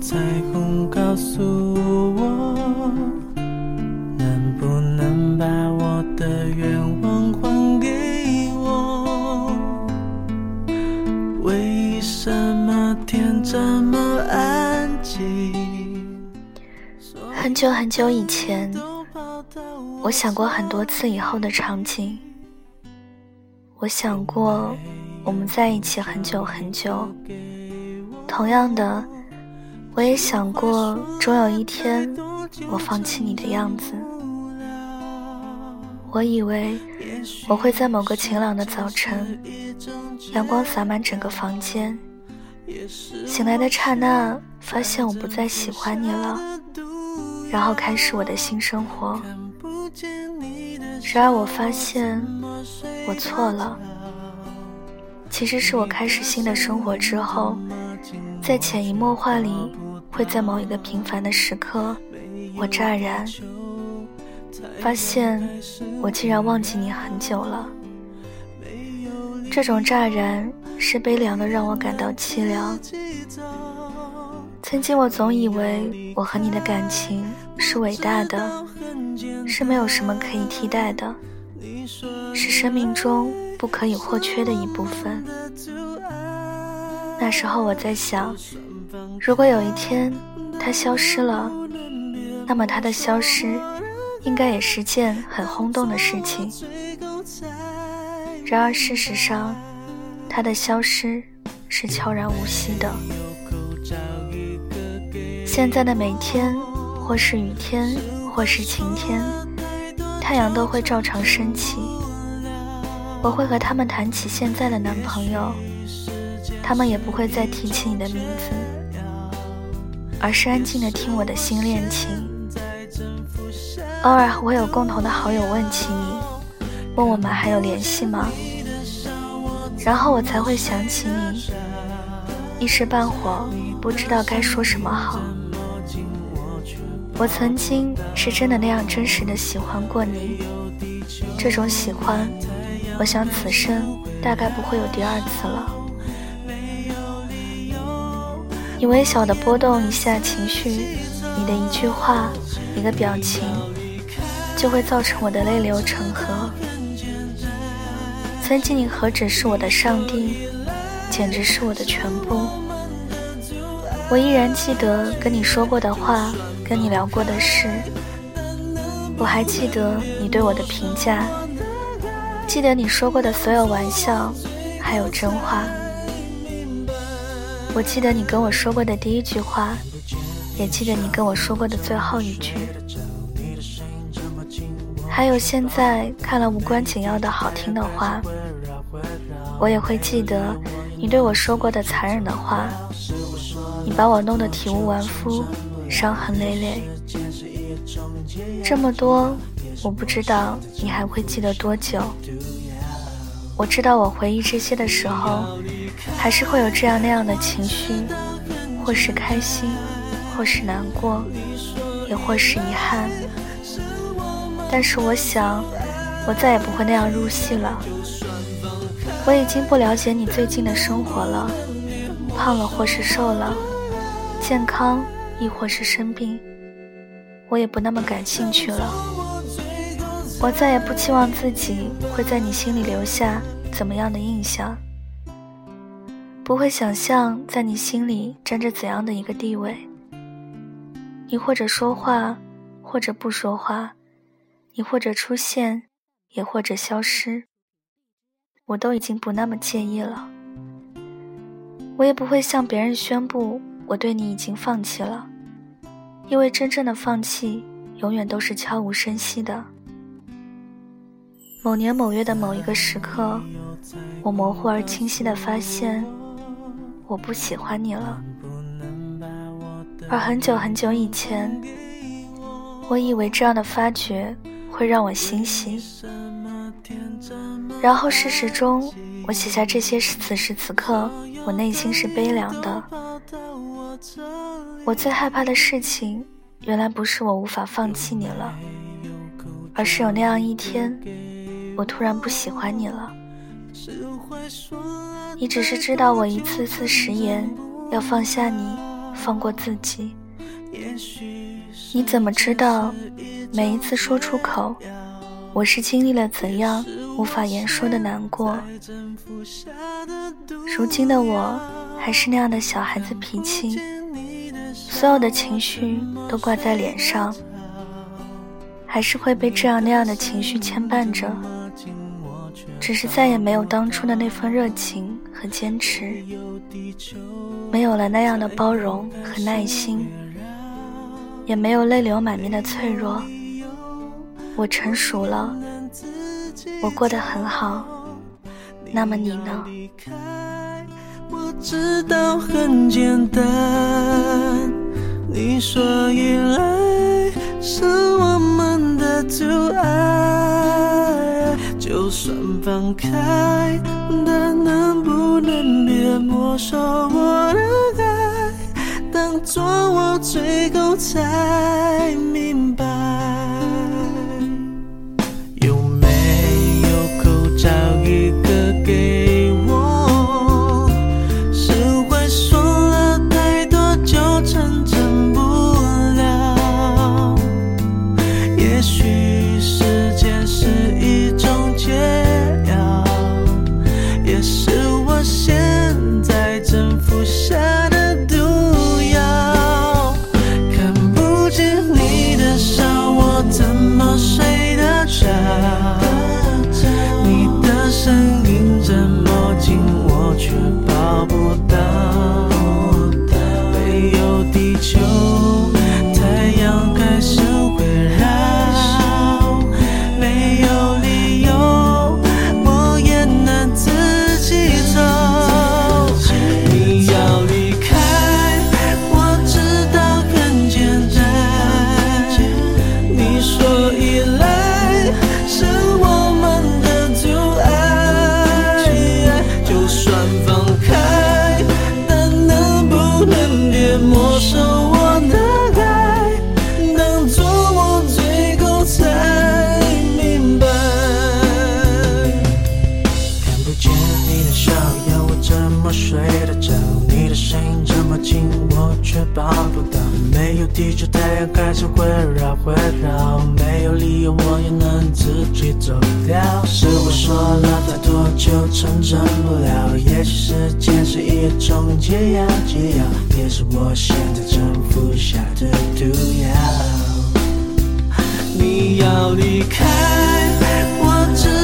彩虹告诉我，能不能把我的愿望还给我？为什么天这么安静？很久很久以前，我想过很多次以后的场景。我想过，我们在一起很久很久。同样的，我也想过，终有一天我放弃你的样子。我以为我会在某个晴朗的早晨，阳光洒满整个房间，醒来的刹那，发现我不再喜欢你了，然后开始我的新生活。然而我发现我错了，其实是我开始新的生活之后，在潜移默化里，会在某一个平凡的时刻，我乍然发现我竟然忘记你很久了。这种乍然是悲凉的，让我感到凄凉。曾经我总以为我和你的感情是伟大的。是没有什么可以替代的，是生命中不可以或缺的一部分。那时候我在想，如果有一天它消失了，那么它的消失应该也是件很轰动的事情。然而事实上，它的消失是悄然无息的。现在的每天，或是雨天。或是晴天，太阳都会照常升起。我会和他们谈起现在的男朋友，他们也不会再提起你的名字，而是安静的听我的新恋情。偶尔会有共同的好友问起你，问我们还有联系吗？然后我才会想起你，一时半会不知道该说什么好。我曾经是真的那样真实的喜欢过你，这种喜欢，我想此生大概不会有第二次了。你微小的波动一下情绪，你的一句话，一个表情，就会造成我的泪流成河。曾经你何止是我的上帝，简直是我的全部。我依然记得跟你说过的话。跟你聊过的事，我还记得你对我的评价，记得你说过的所有玩笑，还有真话。我记得你跟我说过的第一句话，也记得你跟我说过的最后一句。还有现在看了无关紧要的好听的话，我也会记得你对我说过的残忍的话，你把我弄得体无完肤。伤痕累累，这么多，我不知道你还会记得多久。我知道我回忆这些的时候，还是会有这样那样的情绪，或是开心，或是难过，也或是遗憾。但是我想，我再也不会那样入戏了。我已经不了解你最近的生活了，胖了或是瘦了，健康。亦或是生病，我也不那么感兴趣了。我再也不期望自己会在你心里留下怎么样的印象，不会想象在你心里占着怎样的一个地位。你或者说话，或者不说话；你或者出现，也或者消失，我都已经不那么介意了。我也不会向别人宣布。我对你已经放弃了，因为真正的放弃永远都是悄无声息的。某年某月的某一个时刻，我模糊而清晰地发现，我不喜欢你了。而很久很久以前，我以为这样的发觉会让我欣喜，然后事实中，我写下这些此时此刻，我内心是悲凉的。我最害怕的事情，原来不是我无法放弃你了，而是有那样一天，我突然不喜欢你了。你只是知道我一次次食言，要放下你，放过自己。你怎么知道，每一次说出口，我是经历了怎样无法言说的难过？如今的我，还是那样的小孩子脾气，所有的情绪都挂在脸上，还是会被这样那样的情绪牵绊着，只是再也没有当初的那份热情和坚持，没有了那样的包容和耐心。也没有泪流满面的脆弱，我成熟了，我过得很好。那么你呢？我知道很简单，你说依赖是我们的阻碍，就算放开，但能不能别没收我的爱？当作我最后才明白，得着，你的声音这么近，我却抱不到。没有地球太阳开始围绕围绕，没有理由我也能自己走掉。是我说了太多就成真不了，也许时间是一种解药，解药也是我现在正服下的毒药。你要离开我。